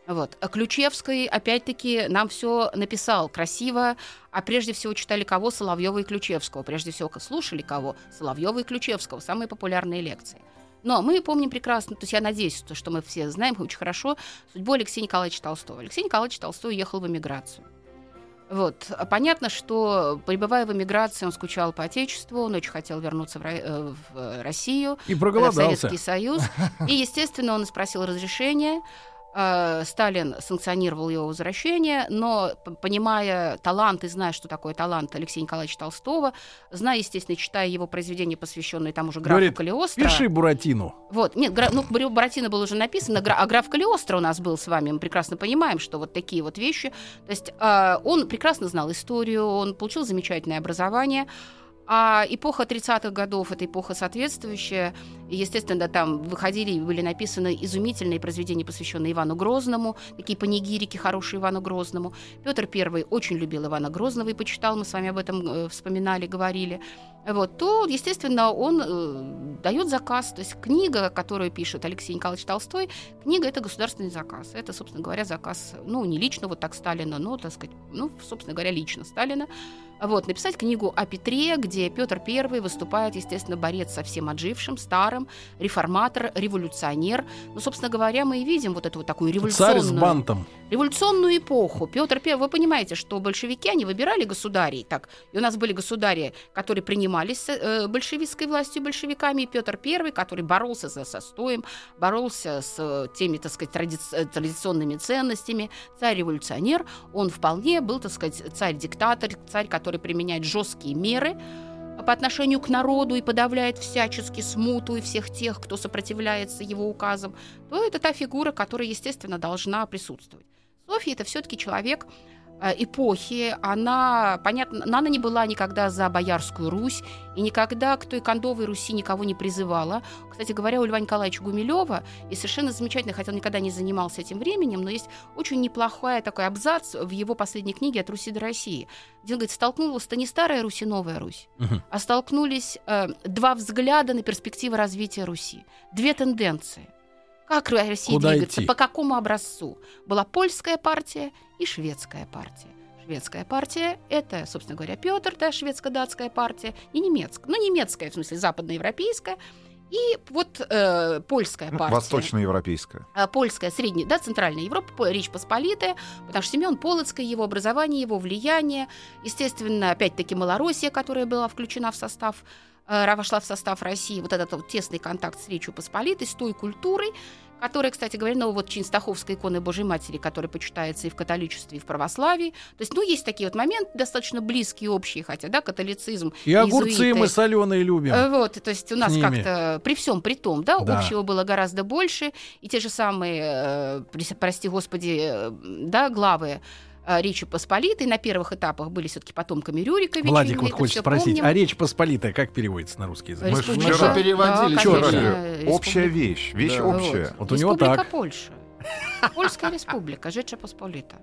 Speaker 2: Вот. А Ключевский, опять-таки, нам все написал красиво, а прежде всего читали кого? Соловьева и Ключевского. Прежде всего слушали кого? Соловьева и Ключевского. Самые популярные лекции. Но мы помним прекрасно, то есть я надеюсь, что мы все знаем очень хорошо судьбу Алексея Николаевича Толстого. Алексей Николаевич Толстой уехал в эмиграцию. Вот. А Понятно, что, пребывая в эмиграции, он скучал по Отечеству, он очень хотел вернуться в, Ро- э, в Россию,
Speaker 1: И
Speaker 2: в
Speaker 1: проголодался.
Speaker 2: Советский Союз. И, естественно, он спросил разрешения. Э, Сталин санкционировал его возвращение, но, понимая талант и зная, что такое талант Алексея Николаевича Толстого, зная, естественно, читая его произведения, посвященные тому же графу
Speaker 1: Говорит,
Speaker 2: Калиостро...
Speaker 1: Пиши Буратину.
Speaker 2: Вот, нет, гра- ну, Буратино было уже написано, гра- а граф Калиостро у нас был с вами, мы прекрасно понимаем, что вот такие вот вещи. То есть э, он прекрасно знал историю, он получил замечательное образование, а эпоха 30-х годов — это эпоха соответствующая. Естественно, там выходили и были написаны изумительные произведения, посвященные Ивану Грозному, такие панигирики хорошие Ивану Грозному. Петр I очень любил Ивана Грозного и почитал, мы с вами об этом э, вспоминали, говорили. Вот, то, естественно, он э, дает заказ. То есть книга, которую пишет Алексей Николаевич Толстой, книга — это государственный заказ. Это, собственно говоря, заказ, ну, не лично вот так Сталина, но, так сказать, ну, собственно говоря, лично Сталина. Вот, написать книгу о Петре, где Петр I выступает, естественно, борец со всем отжившим, старым, реформатор, революционер. Ну, собственно говоря, мы и видим вот эту вот такую
Speaker 1: Царь
Speaker 2: революционную
Speaker 1: с бантом.
Speaker 2: революционную эпоху. Петр I, вы понимаете, что большевики, они выбирали государей. Так, и у нас были государи, которые принимались э, большевистской властью большевиками, и Петр I, который боролся за состоем, боролся с э, теми, так сказать, тради- э, традиционными ценностями. Царь-революционер, он вполне был, так сказать, царь-диктатор, царь, который применяет жесткие меры по отношению к народу и подавляет всячески смуту и всех тех, кто сопротивляется его указам, то это та фигура, которая, естественно, должна присутствовать. Софья это все-таки человек эпохи, она, понятно, она не была никогда за Боярскую Русь и никогда к той кондовой Руси никого не призывала. Кстати говоря, у Льва Николаевича Гумилева и совершенно замечательно, хотя он никогда не занимался этим временем, но есть очень неплохой такой абзац в его последней книге «От Руси до России», где он говорит, столкнулась-то не старая Русь и новая Русь,
Speaker 1: Мгм.
Speaker 2: а столкнулись э, два взгляда на перспективы развития Руси, две тенденции. Как Россия
Speaker 1: Куда
Speaker 2: двигаться,
Speaker 1: идти?
Speaker 2: по какому образцу? Была польская партия и шведская партия. Шведская партия – это, собственно говоря, Петр, да, шведско-датская партия, и немецкая. Ну, немецкая, в смысле, западноевропейская. И вот э, польская
Speaker 4: Ну,
Speaker 2: партия.
Speaker 4: Восточноевропейская.
Speaker 2: А, польская, средняя, да, центральная Европа, Речь Посполитая, потому что Семен Полоцкий, его образование, его влияние, естественно, опять-таки Малороссия, которая была включена в состав, э, вошла в состав России, вот этот вот тесный контакт с Речью Посполитой, с той культурой, которая, кстати говоря, ну вот Чинстаховской иконы Божьей Матери, которая почитается и в католичестве, и в православии. То есть, ну, есть такие вот моменты достаточно близкие, общие, хотя, да, католицизм,
Speaker 1: И огурцы
Speaker 2: иезуиты.
Speaker 1: мы соленые любим.
Speaker 2: Э, Вот, то есть у нас как-то при всем при том, да,
Speaker 1: Да.
Speaker 2: общего было гораздо больше, и те же самые, э, прости господи, э, да, главы Речи Посполитой на первых этапах были все-таки потомками Рюриковича.
Speaker 1: Владик
Speaker 2: мы
Speaker 1: вот хочет спросить,
Speaker 2: помним.
Speaker 1: а Речь Посполитая как переводится на русский язык?
Speaker 4: Мы ж
Speaker 2: Республика-
Speaker 4: вчера
Speaker 3: переводили,
Speaker 2: да, конечно,
Speaker 4: же. Общая вещь. Вещь
Speaker 3: Да.
Speaker 4: общая.
Speaker 1: Вот у него
Speaker 2: Республика
Speaker 1: так.
Speaker 2: Польша. Польская республика, Жеча Посполита.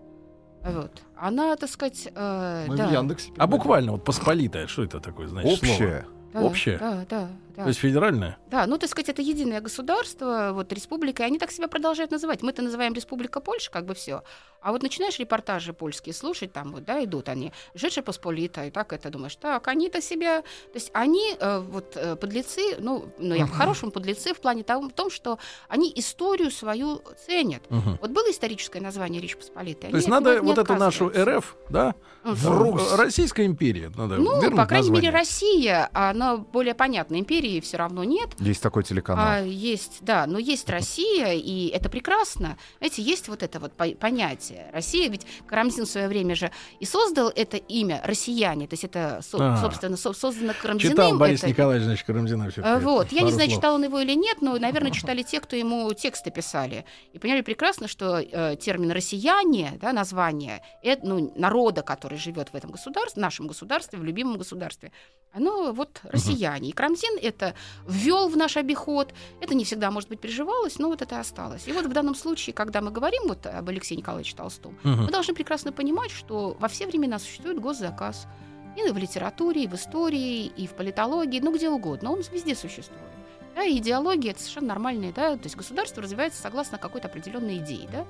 Speaker 2: Вот. Она, так сказать, э,
Speaker 3: Мы
Speaker 2: да.
Speaker 3: в Яндексе.
Speaker 1: А буквально вот Посполитая, что это такое, значит, слово?
Speaker 4: Общая.
Speaker 2: Да,
Speaker 1: общее?
Speaker 2: Да, да, да.
Speaker 1: То есть федеральная?
Speaker 2: Да, ну, так сказать, это единое государство, вот республика, и они так себя продолжают называть. Мы-то называем Республика Польша, как бы все. А вот начинаешь репортажи польские слушать, там вот, да, идут они, Жеча Посполита, и так это думаешь, так, они-то себя... То есть они, э, вот, э, подлецы, ну, ну я по-хорошему подлецы в плане того, в том, что они историю свою ценят.
Speaker 1: Мгм.
Speaker 2: Вот было историческое название Речь Посполитой.
Speaker 1: То есть надо вот эту нашу. РФ, да, в Ру- Российская империя, надо
Speaker 2: Ну, по крайней мере,
Speaker 1: название.
Speaker 2: Россия, она более понятна. Империи все равно нет.
Speaker 4: Есть такой
Speaker 2: А,
Speaker 4: телеканал.
Speaker 2: есть, да, но есть Россия, и это прекрасно. Знаете, есть вот это вот по- понятие. Россия, ведь Карамзин в свое время же и создал это имя «россияне», то есть это, со-
Speaker 1: А.
Speaker 2: собственно, со- создано Карамзиным.
Speaker 1: Читал Борис
Speaker 2: это-
Speaker 1: Николаевич, значит, Карамзина все.
Speaker 2: А, Вот, я не знаю, читал он его или нет, но, наверное, читали те, кто ему тексты писали. И поняли прекрасно, что э, термин «россияне», да, название э, ну, народа, который живет в этом государстве, в нашем государстве, в любимом государстве, оно вот россияне. И Крамзин это ввел в наш обиход. Это не всегда, может быть, приживалось, но вот это осталось. И вот в данном случае, когда мы говорим вот об Алексее Николаевиче Толстом, мы должны прекрасно понимать, что во все времена существует госзаказ. И в литературе, и в истории, и в политологии, ну где угодно. Он везде существует. Да, идеология это совершенно нормальная, да, то есть государство развивается согласно какой-то определенной идее, да,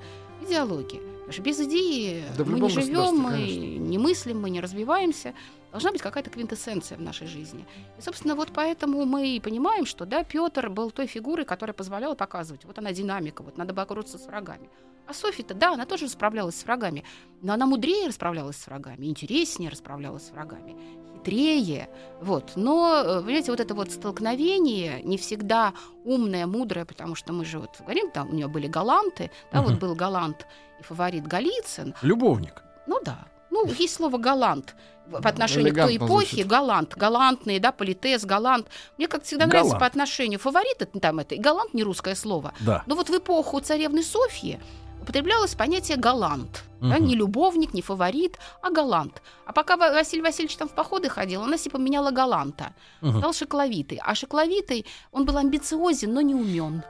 Speaker 2: идеологии. Потому что без идеи
Speaker 3: Да
Speaker 2: мы не живем, мы
Speaker 3: конечно.
Speaker 2: не мыслим, мы не развиваемся. Должна быть какая-то квинтэссенция в нашей жизни. И, собственно, вот поэтому мы и понимаем, что, да, Петр был той фигурой, которая позволяла показывать, вот она динамика, вот надо бороться с врагами. А Софья-то, да, она тоже справлялась с врагами, но она мудрее расправлялась с врагами, интереснее расправлялась с врагами, хитрее, вот. Но, э, понимаете, вот это вот столкновение не всегда умное, мудрое, потому что мы же вот говорим, там у нее были галанты, да, вот
Speaker 1: Мгм.
Speaker 2: был галант и фаворит Голицын,
Speaker 1: Любовник.
Speaker 2: ну да. Ну, есть слово галант по отношению к той
Speaker 3: Элегантно
Speaker 2: эпохе.
Speaker 3: звучит.
Speaker 2: Галант, галантный, да, политес, галант. Мне как всегда нравится
Speaker 1: Галант.
Speaker 2: по отношению фаворит, это, там это, и галант не русское слово.
Speaker 1: Да.
Speaker 2: Но вот в эпоху царевны Софьи употреблялось понятие галант. Да,
Speaker 1: Мгм.
Speaker 2: не любовник, не фаворит, а галант. А пока Ва- Василий Васильевич там в походы ходил, она себе поменяла галанта.
Speaker 1: Мгм.
Speaker 2: Стал шокловитый. А шокловитый, он был амбициозен, но не умен.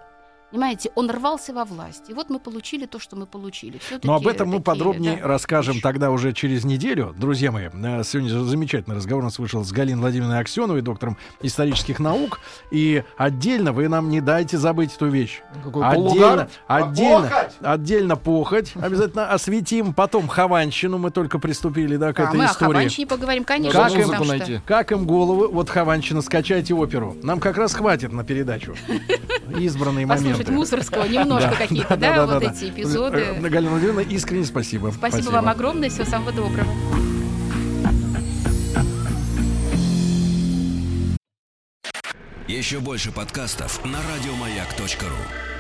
Speaker 2: Понимаете, он рвался во власть. И вот мы получили то, что мы получили. Всё-таки
Speaker 1: Но об этом мы
Speaker 2: такие,
Speaker 1: подробнее
Speaker 2: да,
Speaker 1: расскажем
Speaker 2: вещи.
Speaker 1: тогда уже через неделю. Друзья мои, э, сегодня замечательный разговор у нас вышел с Галиной Владимировной Аксеновой, доктором исторических наук. И отдельно вы нам не дайте забыть эту вещь.
Speaker 3: Какой
Speaker 1: Отдельно,
Speaker 3: полугар?
Speaker 1: отдельно,
Speaker 4: Похоть!
Speaker 1: отдельно похоть. Обязательно осветим. Потом Хованщину. Мы только приступили да, к
Speaker 2: А,
Speaker 1: этой
Speaker 2: мы о
Speaker 1: истории.
Speaker 2: Хованщине поговорим, конечно.
Speaker 1: Как им-
Speaker 3: найти?
Speaker 1: Как им головы? Вот Хованщина, скачайте оперу. Нам как раз хватит на передачу. Избранные
Speaker 2: Послушать
Speaker 1: моменты.
Speaker 2: Мусорского немножко какие-то, да, вот эти
Speaker 1: Э,
Speaker 2: эпизоды.
Speaker 1: Галина Владимировна, искренне спасибо.
Speaker 2: Спасибо вам огромное, всего самого доброго.
Speaker 5: Еще больше подкастов на радиомаяк.ру.